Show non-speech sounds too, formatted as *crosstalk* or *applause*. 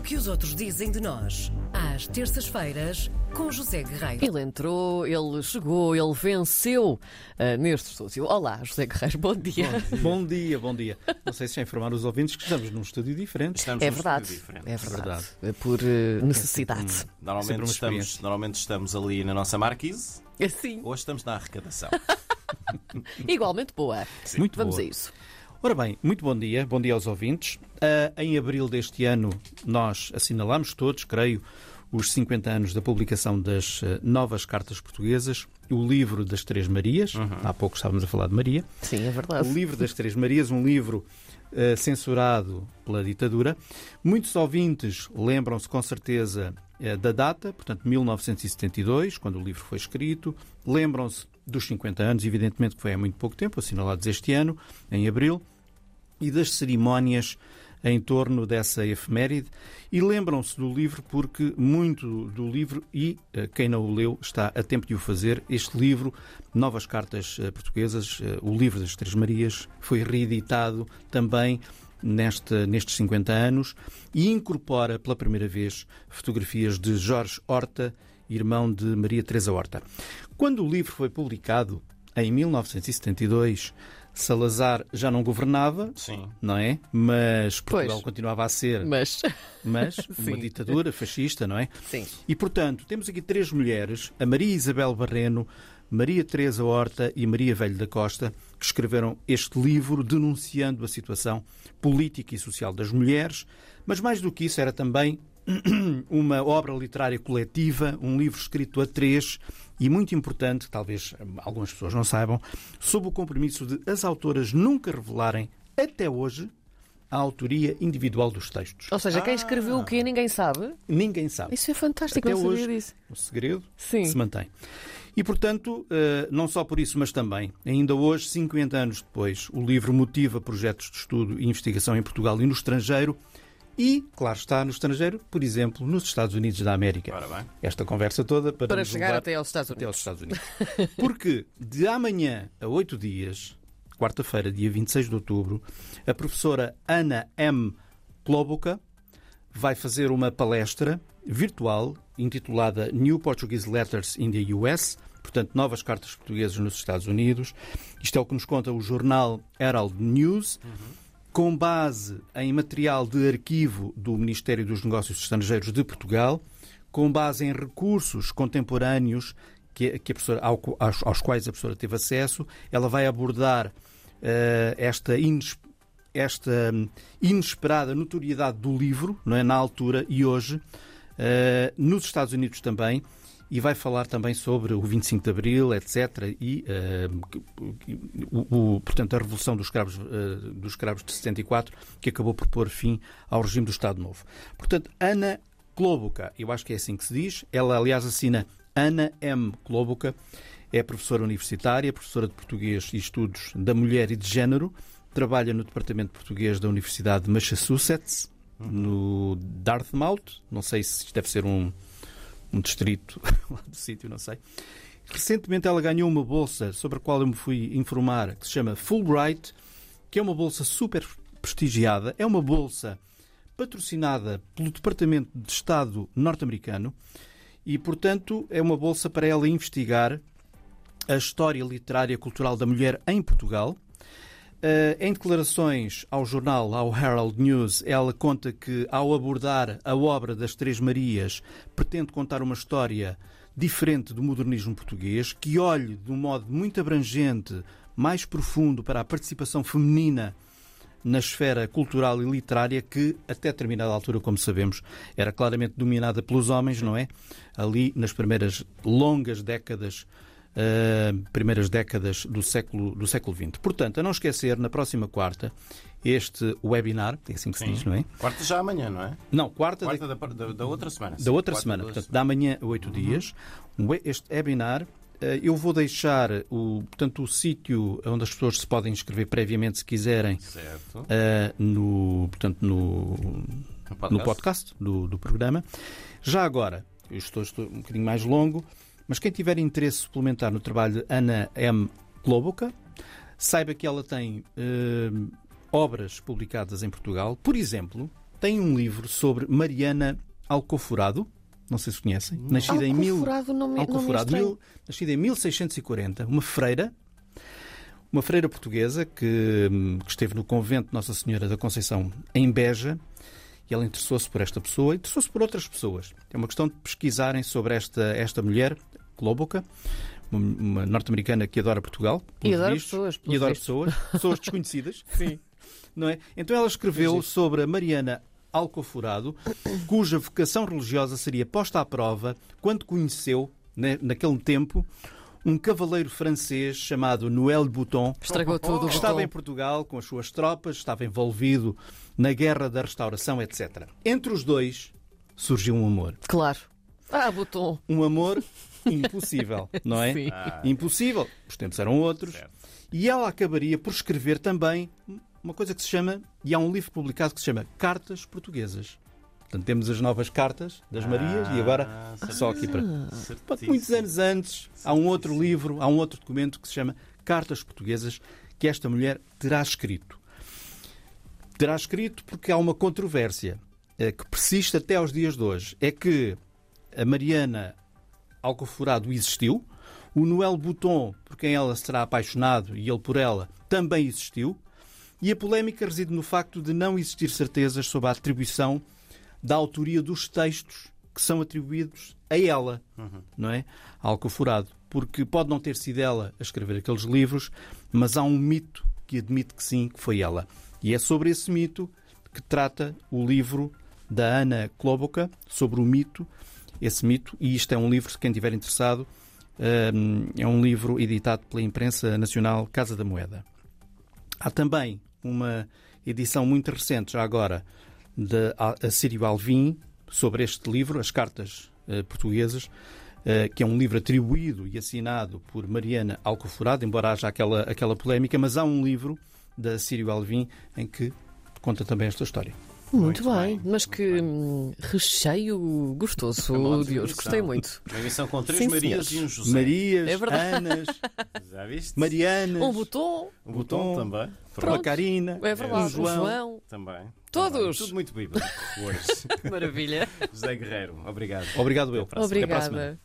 O que os outros dizem de nós, às terças-feiras, com José Guerreiro. Ele entrou, ele chegou, ele venceu uh, neste estúdio. Olá, José Guerreiro, bom dia. Bom dia, bom dia. Não sei se já informar os ouvintes que estamos num estúdio diferente. Estamos É num verdade, estúdio diferente. é verdade. Verdade. É Por uh, necessidade. Sempre Normalmente estamos, normalmente estamos ali na nossa marquise, Assim, hoje estamos na arrecadação. *laughs* igualmente boa. Muito Vamos boa. a isso. Ora bem, muito bom dia, bom dia aos ouvintes. Ah, em abril deste ano, nós assinalamos todos, creio, os 50 anos da publicação das ah, novas cartas portuguesas, o livro das Três Marias. Há pouco estávamos a falar de Maria. Sim, é verdade. O livro das Três Marias, um livro eh, censurado pela ditadura. Muitos ouvintes lembram-se com certeza da data, portanto 1972, quando o livro foi escrito. Lembram-se dos 50 anos, evidentemente que foi há muito pouco tempo, assinalados este ano, em abril, e das cerimónias em torno dessa efeméride. E lembram-se do livro porque muito do livro, e eh, quem não o leu está a tempo de o fazer, este livro, Novas Cartas eh, Portuguesas, eh, o livro das Três Marias, foi reeditado também neste, nestes 50 anos e incorpora pela primeira vez fotografias de Jorge Horta, irmão de Maria Teresa Horta. Quando o livro foi publicado, em 1972, Salazar já não governava, Sim. não é? Mas Portugal Pois. continuava a ser, Mas, *laughs* mas *laughs* uma ditadura fascista, não é? sim. E, portanto, temos aqui três mulheres, a Maria Isabel Barreno, Maria Teresa Horta e Maria Velho da Costa, que escreveram este livro denunciando a situação política e social das mulheres, mas mais do que isso era também *clears throat* uma obra literária coletiva, um livro escrito a três e muito importante, talvez algumas pessoas não saibam, sob o compromisso de as autoras nunca revelarem até hoje a autoria individual dos textos. Ou seja, quem escreveu o quê ninguém sabe. Ninguém sabe. Isso é fantástico, Até não sabia hoje. disso. O segredo Sim. se mantém. E, portanto, eh, não só por isso, mas também, ainda hoje, 50 anos depois, o livro motiva projetos de estudo e investigação em Portugal e no estrangeiro. E, claro está, no estrangeiro, por exemplo, nos Estados Unidos da América. Ora bem. Esta conversa toda para, Para chegar até aos Estados até Unidos. aos Estados Unidos. *laughs* Porque de amanhã a oito dias, quarta-feira, dia 26 de outubro, a professora Ana M. Klobuka vai fazer uma palestra virtual intitulada New Portuguese Letters in the US, portanto, novas cartas portuguesas nos Estados Unidos. Isto é o que nos conta o jornal Herald News. Com base em material de arquivo do Ministério dos Negócios Estrangeiros de Portugal, com base em recursos contemporâneos que, que aos, aos quais a professora teve acesso, ela vai abordar eh, esta, ines- esta hum, inesperada notoriedade do livro, não é, na altura e hoje, eh, nos Estados Unidos também, e vai falar também sobre o 25 de Abril, etc. E, eh, o, o- portanto, a Revolução dos Escravos, eh, dos Escravos de 74, que acabou por pôr fim ao regime do Estado Novo. Portanto, Ana Klobuka, eu acho que é assim que se diz, ela, aliás, assina Ana M. Klobuka, é professora universitária, professora de Português e Estudos da Mulher e de Género, trabalha no Departamento de Português da Universidade de Massachusetts, no Dartmouth, não sei se deve ser um, um distrito *laughs* lá do sítio, não sei. Recentemente ela ganhou uma bolsa sobre a qual eu me fui informar, que se chama Fulbright, que é uma bolsa super prestigiada, é uma bolsa patrocinada pelo Departamento de Estado norte-americano e, portanto, é uma bolsa para ela investigar a história literária e cultural da mulher em Portugal. Eh, em declarações ao jornal, ao Herald News, ela conta que, ao abordar a obra das Três Marias, pretende contar uma história diferente do modernismo português, que olhe de um modo muito abrangente, mais profundo para a participação feminina na esfera cultural e literária que, até determinada altura, como sabemos, era claramente dominada pelos homens, não é? Ali nas primeiras longas décadas, eh, primeiras décadas do século, do século XX. Portanto, a não esquecer, na próxima quarta, este webinar, é assim que se diz, não é? Quarta já amanhã, não é? Não, quarta, da- Quarta da, da- da outra semana. da sim. outra Quarta semana, da portanto, da manhã a oito dias, um we- este webinar. eh, Eu vou deixar o, portanto, o sítio onde as pessoas se podem inscrever previamente, se quiserem, Certo. eh, no, portanto, no, no podcast do, do programa. Já agora, eu estou, estou um bocadinho mais longo, mas quem tiver interesse suplementar no trabalho de Ana M. Klobuka, saiba que ela tem eh, obras publicadas em Portugal. Por exemplo, tem um livro sobre Mariana Alcoforado. Não sei se conhecem. Nascida em mil... Alcoforado mil, nascida em 1640, uma freira, uma freira portuguesa que, que esteve no convento de Nossa Senhora da Conceição em Beja. E ela interessou-se por esta pessoa e interessou-se por outras pessoas. É uma questão de pesquisarem sobre esta, esta mulher, Clóboca, uma, norte-americana que adora Portugal. E adora vistos, pessoas, E adora pessoas, pessoas desconhecidas. *laughs* Sim. Não é? Então ela escreveu sobre a Mariana Alcoforado, cuja vocação religiosa seria posta à prova quando conheceu, né, naquele tempo, um cavaleiro francês chamado Noël Bouton, Estragou tudo que estava em Portugal com as suas tropas, estava envolvido na Guerra da Restauração, etc. Entre os dois surgiu um amor. Claro. Ah, botão. Um amor impossível, *laughs* não é? Sim. Impossível. Os tempos eram outros. Certo. E ela acabaria por escrever também uma coisa que se chama, e há um livro publicado que se chama Cartas Portuguesas. Portanto, temos as novas cartas das Marias e agora Ah, só aqui para. certíssimo. Muitos anos antes, há um outro livro, há um outro documento que se chama Cartas Portuguesas que esta mulher terá escrito. Terá escrito porque há uma controvérsia eh, que persiste até aos dias de hoje. É que a Mariana Alcoforado existiu, o Noel Bouton, por quem ela se terá apaixonado e ele por ela, também existiu, e a polémica reside no facto de não existir certezas sobre a atribuição da autoria dos textos que são atribuídos a ela, não é? Alcoforado. Porque pode não ter sido ela a escrever aqueles livros, mas há um mito que admite que sim, que foi ela. E é sobre esse mito que trata o livro da Ana Kloboka, sobre o mito, esse mito, e isto é um livro, se quem estiver interessado, hum, é um livro editado pela imprensa nacional Casa da Moeda. Há também uma edição muito recente, já agora, de Assírio Alvim, sobre este livro, As Cartas eh, Portuguesas, eh, que é um livro atribuído e assinado por Mariana Alcoforado, embora haja aquela, aquela polémica, mas há um livro da Assírio Alvim em que conta também esta história. Muito, Muito bem. bem. Mas que hum, recheio gostoso Acabamos de a hoje. emissão. Gostei muito. Uma emissão com três Sim, Marias senhores. e um José. Marias, É verdade. Anas, *laughs* Já viste? Marianas, Um botão. Um botão também. uma Pronto. Carina, É verdade. um Um João. João. Também. Todos. Também. Tudo muito bíblico hoje. *laughs* Maravilha. José Guerreiro, obrigado. Obrigado eu. Obrigada.